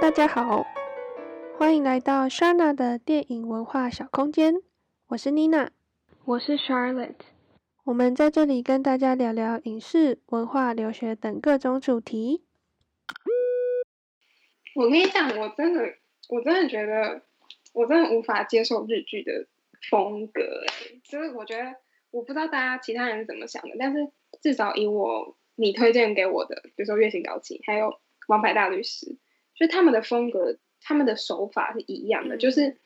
大家好，欢迎来到 Shana 的电影文化小空间。我是 Nina，我是 Charlotte。我们在这里跟大家聊聊影视、文化、留学等各种主题。我跟你讲，我真的，我真的觉得，我真的无法接受日剧的风格。就是我觉得，我不知道大家其他人是怎么想的，但是至少以我你推荐给我的，比如说《月薪高级》还有《王牌大律师》。就他们的风格，他们的手法是一样的，就是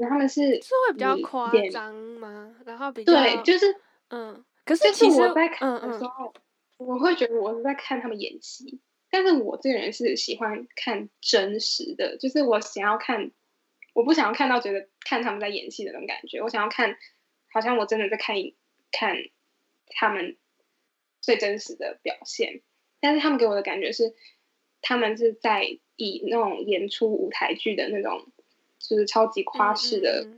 他们是是会比较夸张吗？然后比较对，就是嗯，可是其实我在看的时候，我会觉得我是在看他们演戏，但是我这个人是喜欢看真实的，就是我想要看，我不想要看到觉得看他们在演戏的那种感觉，我想要看好像我真的在看看他们最真实的表现，但是他们给我的感觉是他们是在。以那种演出舞台剧的那种，就是超级夸饰的。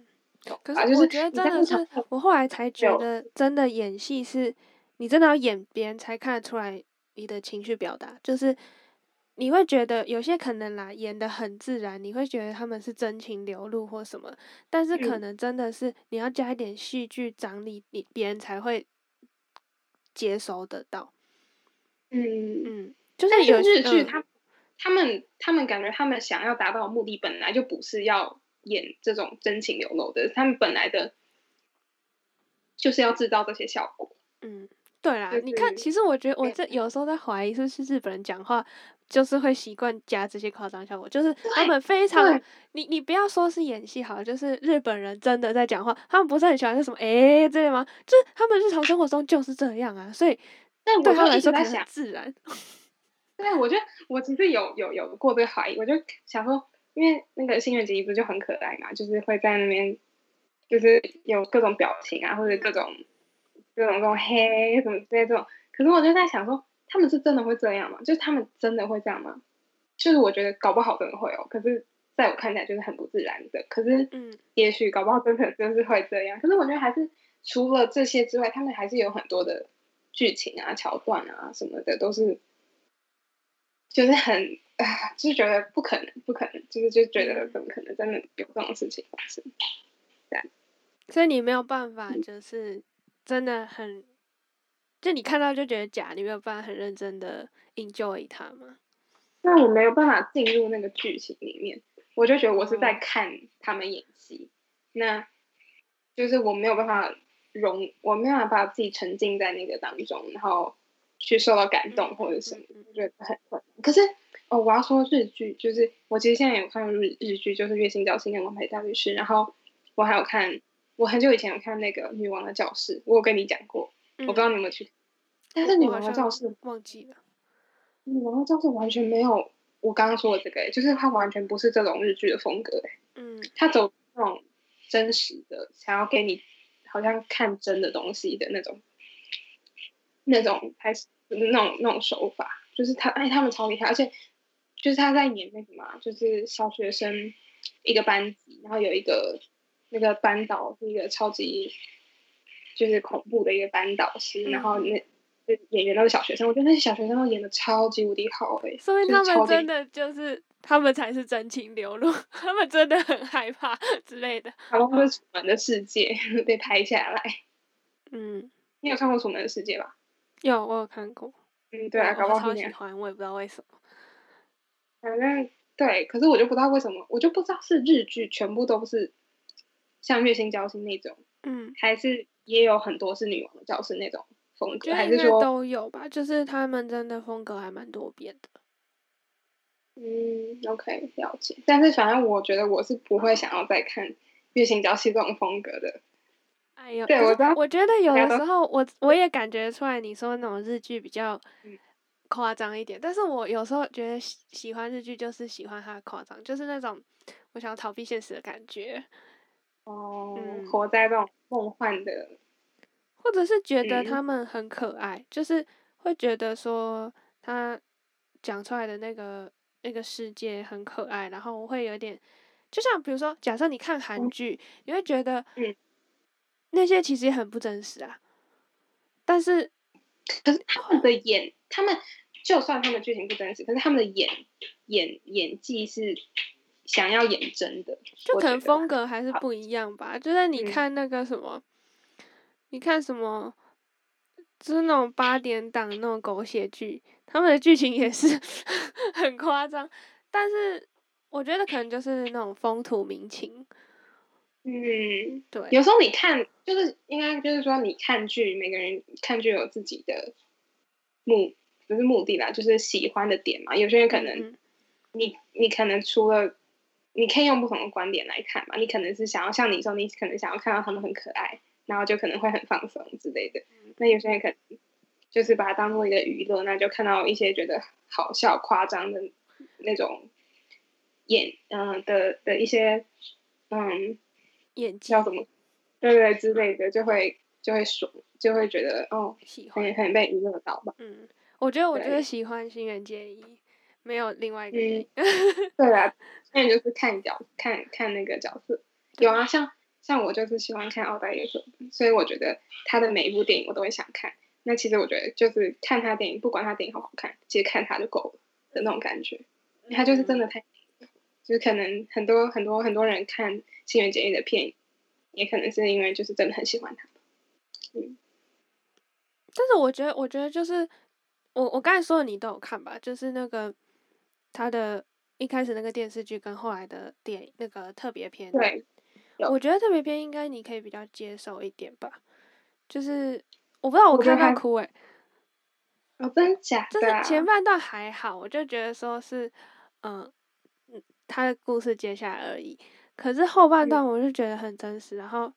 可是我觉得真的是，我后来才觉得，真的演戏是，你真的要演别人才看得出来你的情绪表达。就是你会觉得有些可能啦，演的很自然，你会觉得他们是真情流露或什么。但是可能真的是你要加一点戏剧张力，你别人才会接收得到。嗯嗯，就是有日剧他。他们他们感觉他们想要达到的目的本来就不是要演这种真情流露的，他们本来的就是要制造这些效果。嗯，对啦，你看，其实我觉得我这有时候在怀疑，是不是日本人讲话就是会习惯加这些夸张效果，就是他们非常，你你不要说是演戏好，就是日本人真的在讲话，他们不是很喜欢说什么哎这类吗？就是他们日常生活中就是这样啊，所以对他们来说很自然。对，我觉得我其实有有有过这个怀疑，我就想说，因为那个新垣结衣不是就很可爱嘛，就是会在那边，就是有各种表情啊，或者各种各种这种嘿什么之类这种。可是我就在想说，他们是真的会这样吗？就是他们真的会这样吗？就是我觉得搞不好真的会哦。可是在我看起来就是很不自然的。可是嗯，也许搞不好真的就是会这样。可是我觉得还是除了这些之外，他们还是有很多的剧情啊、桥段啊什么的都是。就是很啊，就觉得不可能，不可能，就是就觉得怎么可能真的有这种事情发生？对，所以你没有办法，就是真的很，就你看到就觉得假，你没有办法很认真的 enjoy 它吗？那我没有办法进入那个剧情里面，我就觉得我是在看他们演戏，那就是我没有办法融，我没有办法把自己沉浸在那个当中，然后。去受到感动或者什么，我觉得很困难。可是哦，我要说日剧，就是我其实现在有看日日剧，就是《月薪娇妻》跟《王牌大律师》，然后我还有看，我很久以前有看那个《女王的教室》，我有跟你讲过，我不知道你有没有去。但是《女王的教室》忘记了，《女王的教室》完全没有我刚刚说的这个，就是它完全不是这种日剧的风格，嗯，它走那种真实的，想要给你好像看真的东西的那种。那种还是那种那种手法，就是他哎，他们超厉害，而且就是他在演那什么，就是小学生一个班级，然后有一个那个班导是一个超级就是恐怖的一个班导师，然后那演员都是小学生，我觉得那些小学生都演的超级无敌好哎，所以他们真的就是他们才是真情流露，他们真的很害怕 之类的，他们是楚门的世界 被拍下来，嗯，你有看过楚门的世界吧？有，我有看过。嗯，对啊，搞不好超喜欢，我也不知道为什么。反正对，可是我就不知道为什么，我就不知道是日剧全部都是像《月薪娇妻》那种，嗯，还是也有很多是女王的教室那种风格，还是说都有吧？就是他们真的风格还蛮多变的。嗯，OK，了解。但是反正我觉得我是不会想要再看《月薪娇妻》这种风格的。哎呦，对我知道。我觉得有的时候，我我也感觉出来，你说那种日剧比较夸张一点，但是我有时候觉得喜喜欢日剧，就是喜欢它夸张，就是那种我想要逃避现实的感觉。哦，活在这种梦幻的，或者是觉得他们很可爱，就是会觉得说他讲出来的那个那个世界很可爱，然后我会有点，就像比如说，假设你看韩剧，你会觉得，嗯。那些其实也很不真实啊，但是，可是他们的演，他们就算他们剧情不真实，可是他们的演演演技是想要演真的，就可能风格还是不一样吧。就是你嗯。看那个什么，你看什么，就是那种八点档那种狗血剧，他们的剧情也是 很夸张，但是我觉得可能就是那种风土民情，嗯，对，有时候你看，就是应该就是说，你看剧，每个人看剧有自己的目，不是目的啦，就是喜欢的点嘛。有些人可能嗯你你可能除了你可以用不同的观点来看嘛，你可能是想要像你说，你可能想要看到他们很可爱，然后就可能会很放松之类的。那有些人可能就是把它当做一个娱乐，那就看到一些觉得好笑、夸张的那种演嗯、的的一些嗯演技叫什么，对对之类的，就会就会爽，就会觉得哦，喜欢很，很被娱乐到吧。嗯，我觉得我就是喜欢新垣结衣，没有另外一个嗯。对啊，那你就是看角看看那个角色，有啊，像像我就是喜欢看奥黛丽·赫本，所以我觉得他的每一部电影我都会想看。那其实我觉得就是看他电影，不管他电影好不好看，其实看他就够了的那种感觉。他就是真的太，就是可能很多很多很多人看新垣结衣的片，也可能是因为就是真的很喜欢他。嗯但是我觉得，我觉得就是我我刚才说的你都有看吧，就是那个他的一开始那个电视剧跟后来的电影那个特别篇，对，我觉得特别篇应该你可以比较接受一点吧，就是我不知道我看到哭诶、哦，真的假就的、啊？是前半段还好，我就觉得说是嗯嗯他的故事接下来而已，可是后半嗯段我就觉得很真实，然后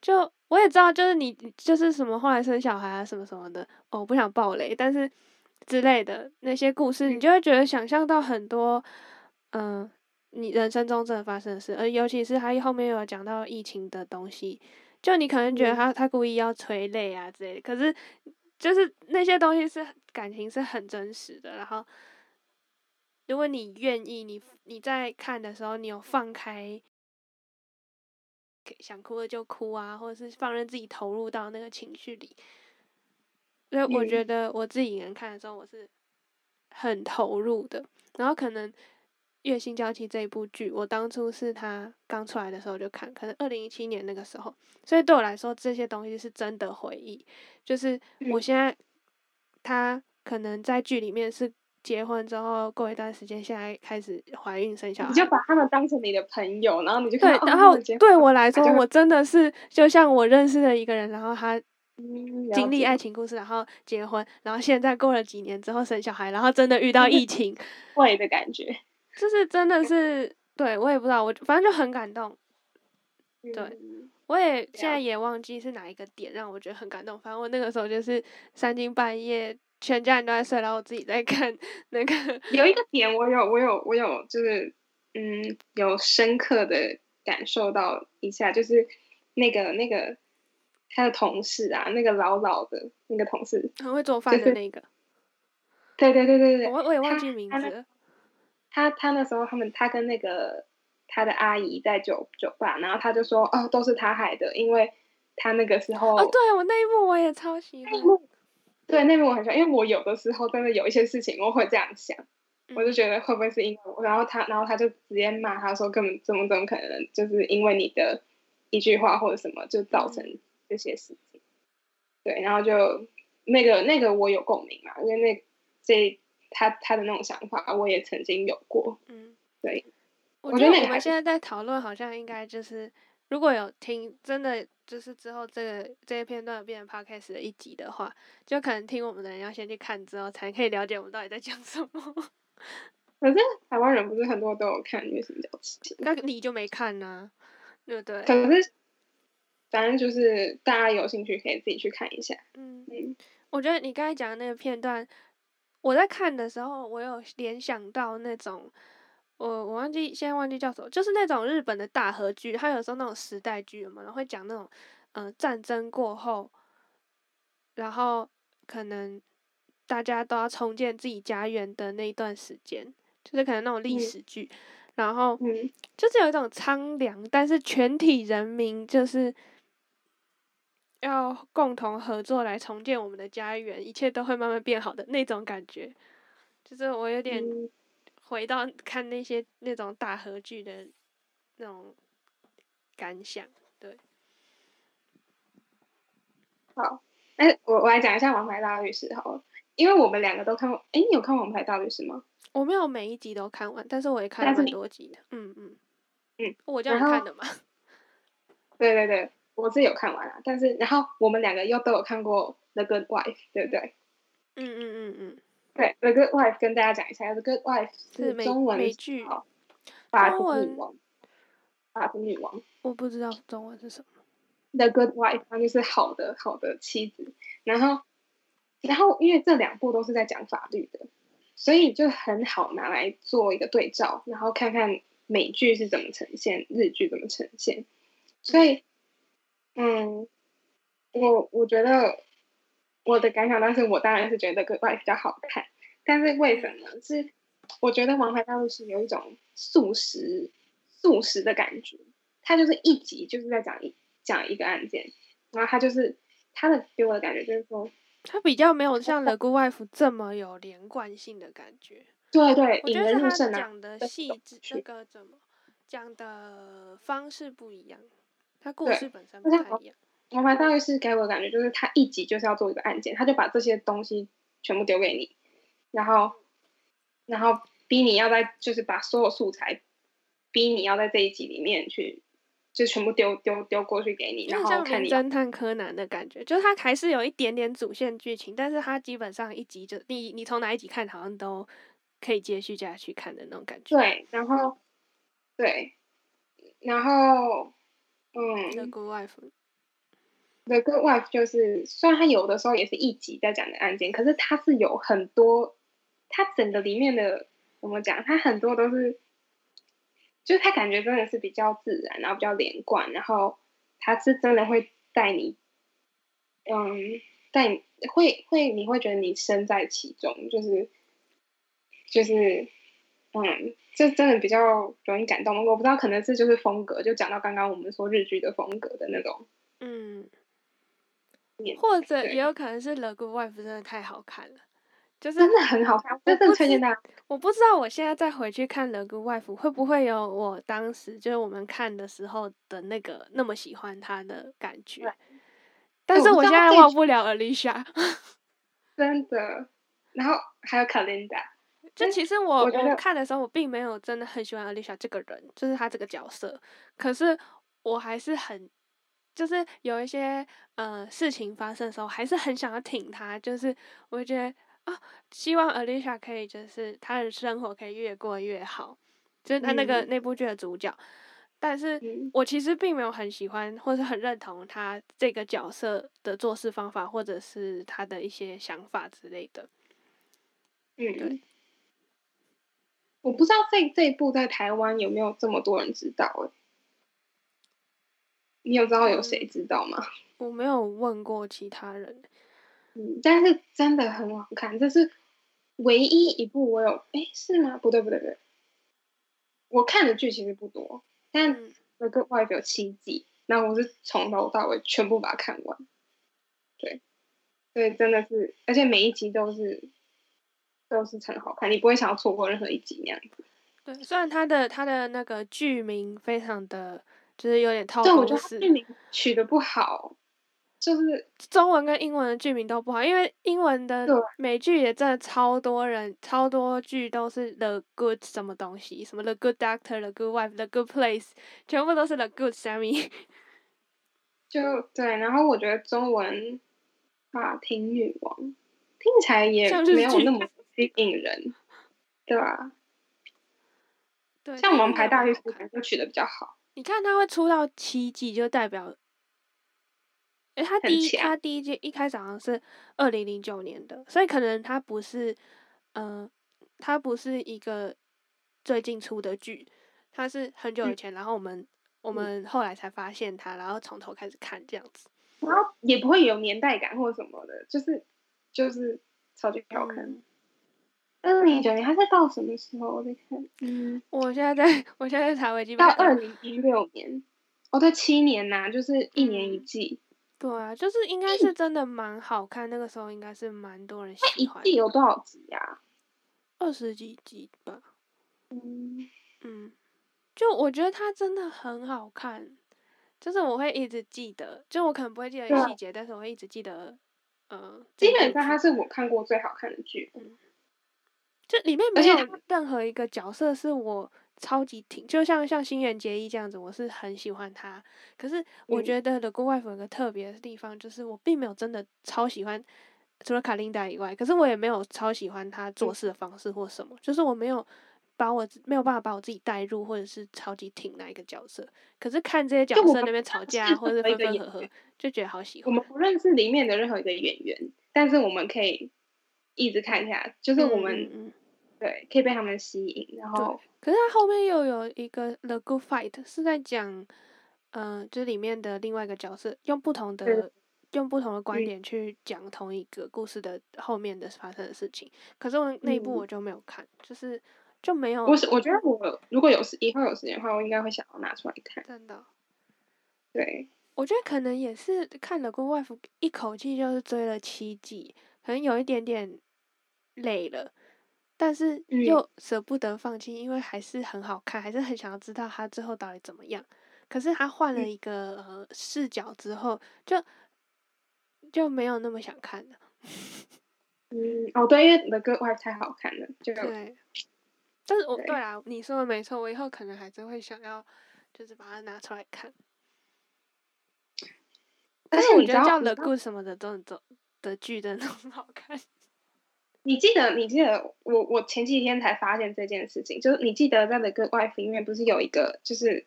就我也知道，就是你就是什么后来生小孩啊什么什么的，哦，我不想暴雷，但是之类的那些故事，你嗯。就会觉得想象到很多，嗯、你人生中真的发生的事，而尤其是他后面有讲到疫情的东西，就你可能觉得嗯。他他故意要催泪啊之类的，可是就是那些东西是感情是很真实的，然后如果你愿意，你你在看的时候，你有放开。想哭了就哭啊，或者是放任自己投入到那个情绪里。所以我嗯觉得我自己一个人看的时候，我是很投入的。然后可能《月薪娇妻》这一部剧，我当初是他刚出来的时候就看，可能二零一七年那个时候，所以对我来说这些东西是真的回忆。就是我嗯现在他可能在剧里面是结婚之后过一段时间，现在开始怀孕生小孩，你就把他们当成你的朋友，然后你就对然后对我来说，我真的是就像我认识的一个人，然后他经历爱情故事，然后结婚，然后现在过了几年之后生小孩，然后真的遇到疫情，会的感觉。就是真的是对我也不知道，我反正就很感动。对嗯我也现在也忘记是哪一个点让我觉得很感动，反正我那个时候就是三更半夜，全家人都在睡，然后我自己在看那个，有一个点，我有我有我有就是嗯，有深刻的感受到一下，就是那个那个他的同事啊，那个老老的那个同事，很会做饭的那个，对对对对对，我我也忘记名字了。他他那时候他们他跟那个他的阿姨在酒酒吧，然后他就说哦都是他害的，因为他那个时候哦，对我那一幕我也超喜欢。对那边我很喜欢，因为我有的时候真的有一些事情我会这样想，我就嗯。觉得会不会是因为我，然后他然后他就直接骂他说根本怎么怎么可能，就是因为你的一句话或者什么就造成这些事情，对，然后就那个那个我有共鸣嘛，因为那这他他的那种想法我也曾经有过，嗯，对，我觉得我们现在在讨论，好像应该就是，如果有听，真的就是之后这个这些片段变成 podcast 的一集的话，就可能听我们的人要先去看之后，才可以了解我们到底在讲什么。可是台湾人不是很多都有看《月薪娇妻》，那你就没看呢、对不对？可是反正就是大家有兴趣可以自己去看一下，嗯，嗯我觉得你刚才讲的那个片段，我在看的时候，我有联想到那种，我我忘记现在忘记叫什么，就是那种日本的大和剧，它有时候那种时代剧有没有会讲那种，嗯、战争过后，然后可能大家都要重建自己家园的那一段时间，就是可能那种历嗯。史剧，然后嗯。就是有一种苍凉，但是全体人民就是要共同合作来重建我们的家园，一切都会慢慢变好的那种感觉。就是我有点回到看那些那种大合剧的那种感想，对。好，哎，我我来讲一下《王牌大律师》好了，因为我们两个都看过。哎，你有看《王牌大律师》吗？我没有每一集都看完，但是我也看了很多集的。嗯嗯嗯，我这样看的嘛。对对对，我是有看完了，但是然后我们两个又都有看过《The Good Wife》，对不对？嗯嗯嗯嗯。对，《The Good Wife》跟大家讲一下，《The Good Wife》是中文美剧，法庭女王。法庭女王。我不知道中文是什么。The Good Wife，它就是好的好的妻子。然后，然后因为这两部都是在讲法律的，所以就很好拿来做一个对照，然后看看美剧是怎么呈现，日剧怎么呈现。所以，嗯，我我觉得我的感想，但是我当然是觉得《Good Wife》比较好看。但是为什么？是我觉得《王牌大陆》是有一种速食速食的感觉，它就是一集就是在讲一。讲一个案件，然后它就是它的给我的感觉就是说，它比较没有像《The Good Wife》这么有连贯性的感觉。对对，我觉得他讲的细致，那个怎么讲的方式不一样，他故事本身不太一样。王牌大律师给我的感觉就是他一集就是要做一个案件，他就把这些东西全部丢给你，然后然后逼你要在就是把所有素材逼你要在这一集里面去。就全部丢丢丢过去给你，然后看你侦探柯南的感觉，就是它还是有一点点主线剧情，但是它基本上一集就你你从哪一集看，好像都可以接续下去看的那种感觉。对，然后对，然后嗯，The Good The Good Wife 就是虽然它有的时候也是一集在讲的案件，可是它是有很多，它整个里面的怎么讲，它很多都是。就是他感觉真的是比较自然，然后比较连贯，然后他是真的会带你，嗯，带你会会你会觉得你身在其中，就是就是，嗯，这真的比较容易感动。我不知道可能是就是风格，就讲到刚刚我们说日剧的风格的那种，嗯，或 者也有可能是《The Good Wife》真的太好看了。就是真的很好看，真的推荐大家。我不知道我现在再回去看《The Good Wife》会不会有我当时就是我们看的时候的那个那么喜欢他的感觉。但是我现在忘不了 Alicia。真的。然后还有 Kalinda。就其实我我看的时候，我并没有真的很喜欢 Alicia 这个人，就是他这个角色。可是我还是很，就是有一些呃事情发生的时候，还是很想要挺他。就是我觉得。啊，希望 Alicia 可以就是她的生活可以越过越好，就是她那个那部剧的主角。但是我其实并没有很喜欢或是很认同他这个角色的做事方法，或者是他的一些想法之类的。嗯，对。我不知道这这一部在台湾有没有这么多人知道诶？你有知道有谁知道吗？我没有问过其他人。嗯，但是真的很好看，这是唯一一部我有哎，是吗？不对不对不对，我看的剧其实不多，但那个外表七季，那我是从头到尾全部把它看完，对，对，真的是，而且每一集都是都是很好看，你不会想要错过任何一集那样子。对，虽然它的它的那个剧名非常的，就是有点套路，就是剧名取的不好。就是中文跟英文的剧名都不好，因为英文的美剧也真的超多人，超多剧都是 The Good 什么东西，什么 The Good Doctor、The Good Wife、The Good Place，全部都是 The Good Sammy。就对，然后我觉得中文法庭女王听起来也没有那么吸引人，对吧？对，像王牌大律师就取的比较好。你看他会出到七季，就代表。诶，他第一他第一季一开始好像是二零零九年的，所以可能他不是，嗯，他不是一个最近出的剧，他是很久以前，然后我们我们后来才发现他，然后从头开始看这样子，然后也不会有年代感或什么的，就是就是超级好看。二零一九年，他在到什么时候？我在看，嗯，我现在在我现在在查维基，到二零一六年，哦，对，七年呐，就是一年一季。对啊，就是应该是真的蛮好看，那个时候应该是蛮多人喜欢。一季有多少集呀？二十几集吧。嗯嗯，就我觉得它真的很好看，就是我会一直记得，就我可能不会记得细节，但是我会一直记得。嗯，基本上它是我看过最好看的剧。嗯，就里面没有任何一个角色是我超级挺，就像像新垣结衣这样子，我是很喜欢他。可是我觉得《The Good Wife》有个特别的地方，就是我并没有真的超喜欢，除了卡琳达以外，可是我也没有超喜欢他做事的方式或什么，就是我没有。把我没有办法把我自己带入，或者是超级挺那一个角色，可是看这些角色那边吵架或者分分合合，就觉得好喜欢。我们不认识里面的任何一个演员，但是我们可以一直看下，就是我们对可以被他们吸引。然后，可是他后面又有一个 The Good Fight 是在讲，嗯，就是里面的另外一个角色用不同的用不同的观点去讲同一个故事的后面的发生的事情。可是我那一部我就没有看，就是。就没有。我是我觉得我如果有时以后有时间的话，我应该会想要拿出来看。真的。对。我觉得可能也是看了过外服一口气就是追了七季，可能有一点点累了，但是又舍不得放弃，因为还是很好看，还是很想要知道他最后到底怎么样。可是他换了一个呃视角之后，就就没有那么想看了。嗯，哦对，因为那个外太好看了，就对。但是我对啊，你说的没错，我以后可能还是会想要，就是把它拿出来看。但是我觉得叫《The Good》什么的都都的剧真的很好看。你记得？你记得我我前几天才发现这件事情，就是你记得在《The Good Wife》里面不是有一个就是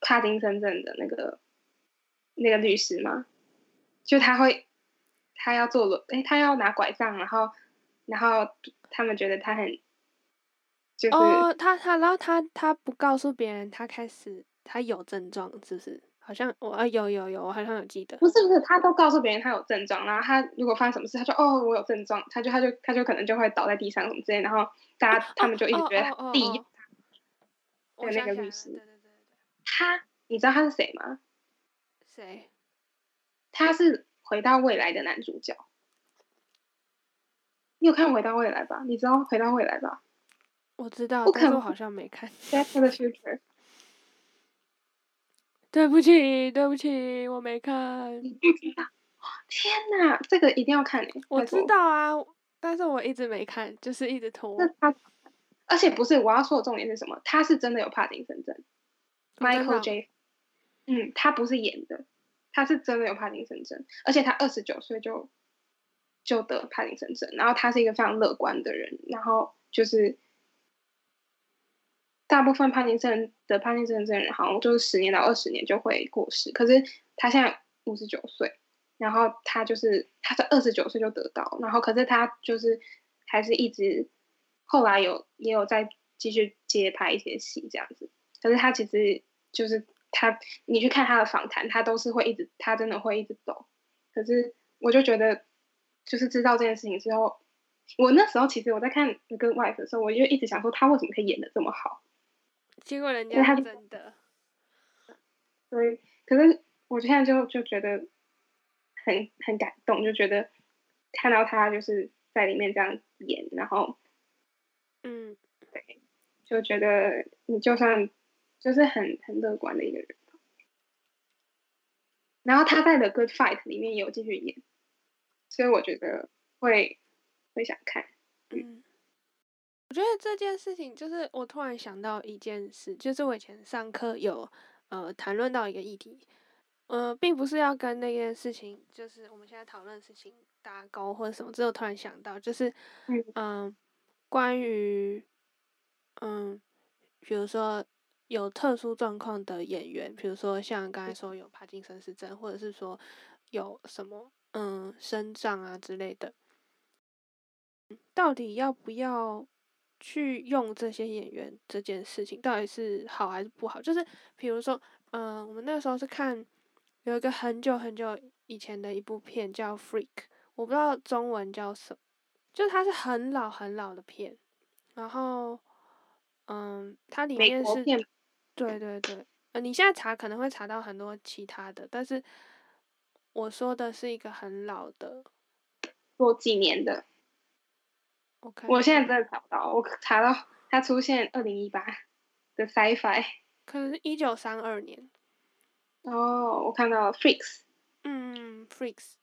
帕金森症的那个那个律师吗？就他会他要坐轮，哎，他要拿拐杖，然后然后他们觉得他很。哦，他他然后他他不告诉别人，他开始他有症状，是不是？好像我啊有有有，我好像有记得。不是不是，他都告诉别人他有症状，然后他如果发生什么事，他说哦我有症状，他就他就他就可能就会倒在地上什么之类，然后大家他们就一直觉得利用他。对那个律师，对对对对，他你知道他是谁吗？谁？他是回到未来的男主角。你有看回到未来吧？你知道回到未来吧？我知道，但是我好像没看。Back the Future。对不起，对不起，我没看。不知道天哪，这个一定要看诶！我知道啊，但是我一直没看，就是一直拖。他，而且不是我要说的重点是什么？他是真的有帕金森症。Michael J。嗯，他不是演的，他是真的有帕金森症，而且他二十九岁就就得帕金森症，然后他是一个非常乐观的人，然后就是。大部分帕金森的帕金森症人好像就是十年到二十年就会过世，可是他现在五十九岁，然后他就是他在二十九岁就得到，然后可是他就是还是一直后来有也有在继续接拍一些戏这样子，可是他其实就是他你去看他的访谈，他都是会一直他真的会一直走，可是我就觉得就是知道这件事情之后，我那时候其实我在看《The Good Wife》的时候，我就一直想说他为什么可以演的这么好。结果人家真的，所以可是我现在就就觉得很很感动，就觉得看到他就是在里面这样演，然后嗯，对，就觉得你就算就是很很乐观的一个人，然后他在《The Good Fight》里面有继续演，所以我觉得会会想看，嗯。我觉得这件事情就是我突然想到一件事，就是我以前上课有呃谈论到一个议题，呃，并不是要跟那件事情，就是我们现在讨论的事情搭钩或者什么，只有突然想到，就是嗯，关于嗯，比如说有特殊状况的演员，比如说像刚才说有帕金森氏症，或者是说有什么嗯生障啊之类的，到底要不要？去用这些演员这件事情到底是好还是不好？就是比如说，嗯，我们那时候是看有一个很久很久以前的一部片叫《Freak》，我不知道中文叫什么，就它是很老很老的片。然后，嗯，它里面是，对对对，呃，你现在查可能会查到很多其他的，但是我说的是一个很老的，做几年的。我现在真的查不到，我查到它出现二零一八的 sci-fi，可能是一九三二年。哦，我看到了 Freaks。嗯，Freaks。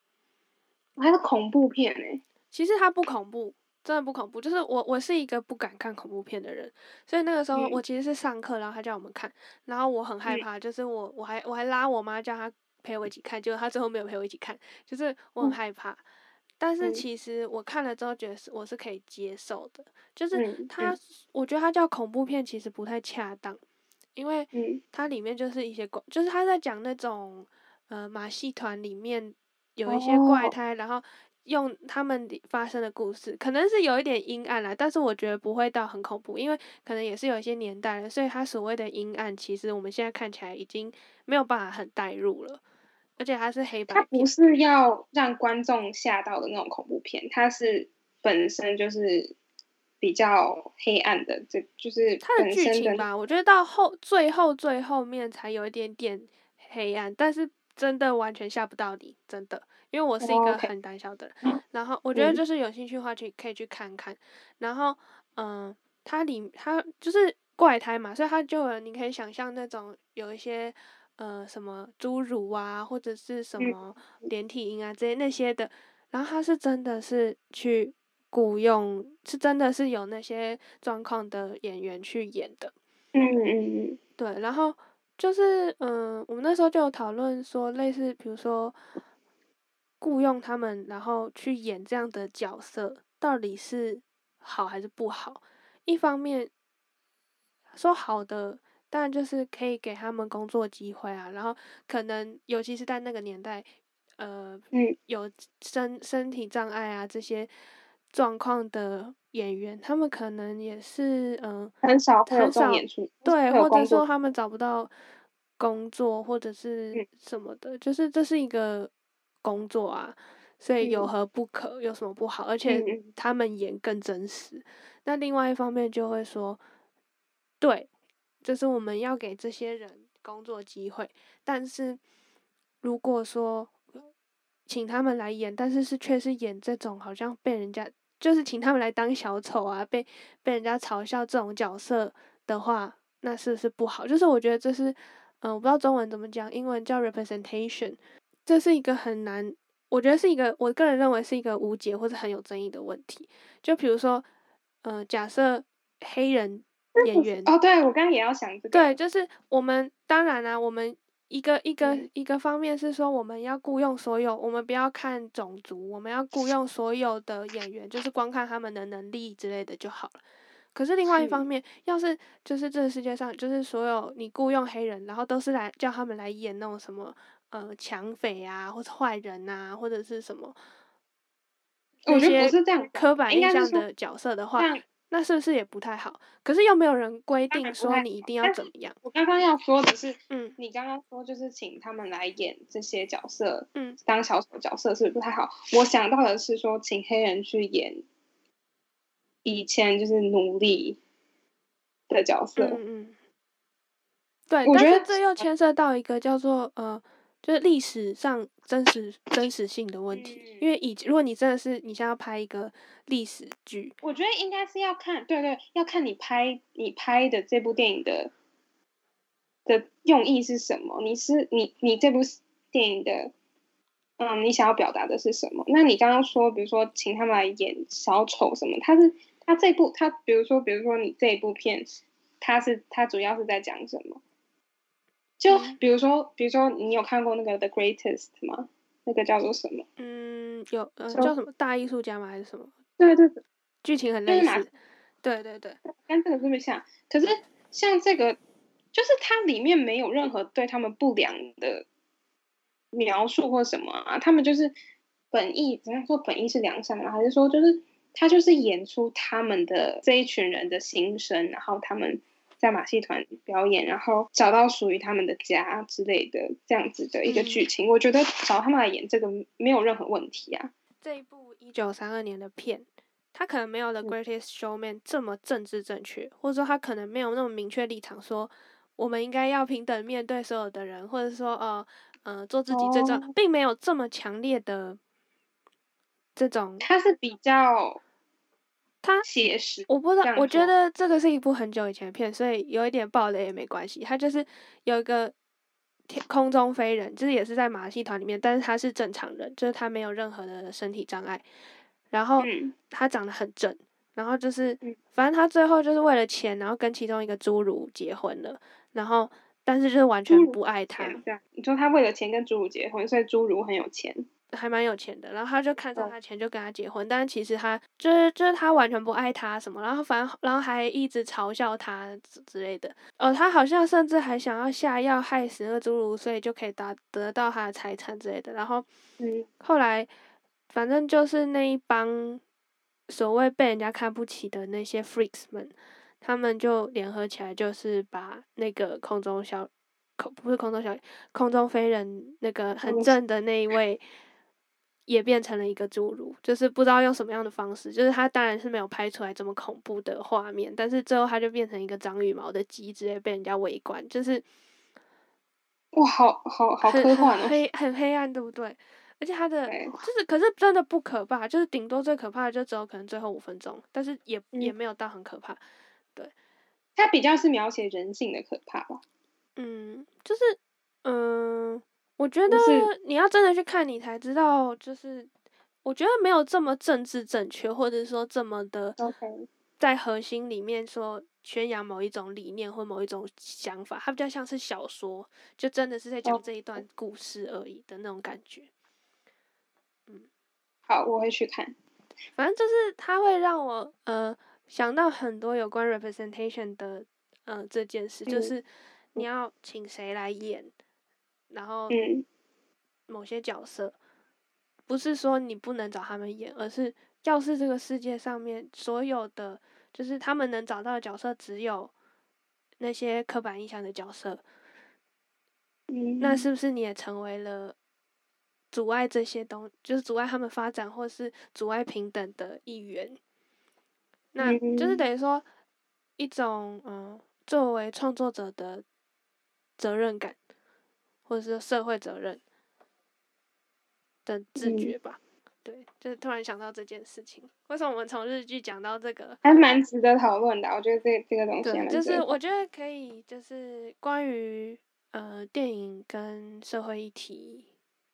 还是恐怖片哎。其实它不恐怖，真的不恐怖。就是我，我是一个不敢看恐怖片的人，所以那个时候我其实是上课，然后他叫我们看，然后我很害怕，就是我我还我还拉我妈叫她陪我一起看，结果她最后没有陪我一起看，就是我很害怕。但是其实我看了之后觉得是我是可以接受的，就是它，我觉得它叫恐怖片其实不太恰当，因为它里面就是一些怪，就是他在讲那种呃马戏团里面有一些怪胎，然后用他们发生的故事，可能是有一点阴暗啦，但是我觉得不会到很恐怖，因为可能也是有一些年代了，所以它所谓的阴暗，其实我们现在看起来已经没有办法很代入了。而且它是黑白，它不是要让观众吓到的那种恐怖片，它是本身就是比较黑暗的，这就是它的剧情吧。我觉得到后最后最后面才有一点点黑暗，但是真的完全吓不到你，真的。因为我是一个很胆小的人，然后我觉得就是有兴趣的话去可以去看看。然后嗯，它里它就是怪胎嘛，所以它就你可以想象那种有一些。呃，什么侏儒啊，或者是什么连体婴啊，这些那些的，然后他是真的是去雇佣，是真的是有那些状况的演员去演的。嗯嗯嗯。对，然后就是嗯，我们那时候就有讨论说，类似比如说雇佣他们，然后去演这样的角色，到底是好还是不好？一方面说好的。当然就是可以给他们工作机会啊，然后可能尤其是在那个年代，呃，有身身体障碍啊这些状况的演员，他们可能也是嗯很少很少演出，对，或者说他们找不到工作或者是什么的，就是这是一个工作啊，所以有何不可？有什么不好？而且他们演更真实。那另外一方面就会说，对。就是我们要给这些人工作机会，但是如果说请他们来演，但是是却是演这种好像被人家就是请他们来当小丑啊，被被人家嘲笑这种角色的话，那是不是不好？就是我觉得这是，嗯，我不知道中文怎么讲，英文叫 representation，这是一个很难，我觉得是一个我个人认为是一个无解或者很有争议的问题。就比如说，嗯，假设黑人。演员哦，对我刚刚也要想这个。对，就是我们当然啦，我们一个一个一个方面是说，我们要雇佣所有，我们不要看种族，我们要雇佣所有的演员，就是光看他们的能力之类的就好了。可是另外一方面，要是就是这个世界上，就是所有你雇佣黑人，然后都是来叫他们来演那种什么呃抢匪啊，或者坏人啊，或者是什么，我觉得不是这样刻板印象的角色的话。那是不是也不太好？可是又没有人规定说你一定要怎么样。我刚刚要说的是，嗯，你刚刚说就是请他们来演这些角色，嗯，当小丑角色是不是不太好？我想到的是说，请黑人去演以前就是奴隶的角色，嗯嗯，对，但是这又牵涉到一个叫做呃。就是历史上真实真实性的问题，因为以如果你真的是你想要拍一个历史剧，我觉得应该是要看，对对，要看你拍你拍的这部电影的的用意是什么，你是你你这部电影的，嗯，你想要表达的是什么？那你刚刚说，比如说请他们来演小丑什么，他是他这部他，比如说比如说你这一部片，他是他主要是在讲什么？就比如说，比如说，你有看过那个《The Greatest》吗？那个叫做什么？嗯，有，呃，叫什么大艺术家吗？还是什么？对对对，剧情很类似。对对对，跟这个这么像。可是像这个，就是它里面没有任何对他们不良的描述或什么啊，他们就是本意，怎样说本意是良善的，还是说就是他就是演出他们的这一群人的心声，然后他们。在马戏团表演，然后找到属于他们的家之类的这样子的一个剧情，我觉得找他们来演这个没有任何问题啊。这一部一九三二年的片，他可能没有《The Greatest Showman》这么政治正确，或者说他可能没有那么明确立场，说我们应该要平等面对所有的人，或者说呃呃做自己最重要，并没有这么强烈的这种。他是比较他写实，我不知道，我觉得这个是一部很久以前的片，所以有一点爆雷也没关系。他就是有一个天空中飞人，就是也是在马戏团里面，但是他是正常人，就是他没有任何的身体障碍，然后嗯。他长得很正，然后就是嗯。反正他最后就是为了钱，然后跟其中一个侏儒结婚了，然后但是就是完全不爱他，你说他为了钱跟侏儒结婚，所以侏儒很有钱，还蛮有钱的，然后他就看上哦他钱就跟他结婚，但是其实他就是就是他完全不爱他什么，然后反正然后还一直嘲笑他之之类的，哦，他好像甚至还想要下药害死那个侏儒，所以就可以达得到他的财产之类的，然后嗯。后来反正就是那一帮所谓被人家看不起的那些 freaks 们，他们就联合起来，就是把那个空中小空不是空中小空中飞人那个很正的那一位，也变成了一个侏儒，就是不知道用什么样的方式，就是他当然是没有拍出来这么恐怖的画面，但是最后他就变成一个长羽毛的鸡，直接被人家围观，就是哇，好好好很科幻黑很黑暗，对不对？而且他的就是，可是真的不可怕，就是顶多最可怕的就只有可能最后五分钟，但是也、也嗯没有到很可怕。对他比较是描写人性的可怕吧，嗯，就是嗯，我觉得你要真的去看，你才知道，就是我觉得没有这么政治正确，或者说这么的在核心里面说宣扬某一种理念或某一种想法，它比较像是小说，就真的是在讲哦这一段故事而已的那种感觉。嗯。好，我会去看，反正就是它会让我呃想到很多有关 representation 的呃这件事，就嗯。是你要请谁来演，然后嗯。某些角色，不是说你不能找他们演，而是要是这个世界上面所有的就是他们能找到的角色只有那些刻板印象的角色，嗯，那是不是你也成为了阻碍这些东，就是阻碍他们发展或是阻碍平等的一员？那就是嗯。等于说一种嗯，作为创作者的责任感，或者是社会责任的自嗯觉吧。对，就是突然想到这件事情。为什么我们从日剧讲到这个？还蛮值得讨论的啊，我觉得这这个东西对，就是我觉得可以，就是关于呃电影跟社会议题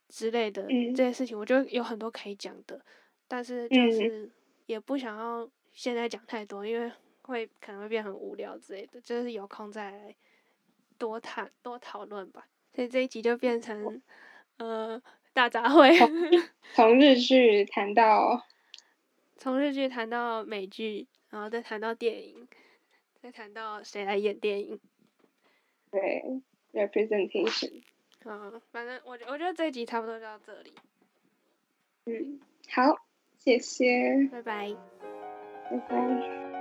之类的嗯这些事情，我觉得有很多可以讲的，但是就嗯是也不想要现在讲太多，因为会可能会变很无聊之类的，就是有空再来多谈多讨论吧。所以这一集就变成呃大杂烩，从日剧谈到从日剧谈到美剧，然后再谈到电影，再谈到谁来演电影。对 representation，嗯，反正我觉我觉得这一集差不多就到这里，嗯，好，谢谢，拜拜。拜拜。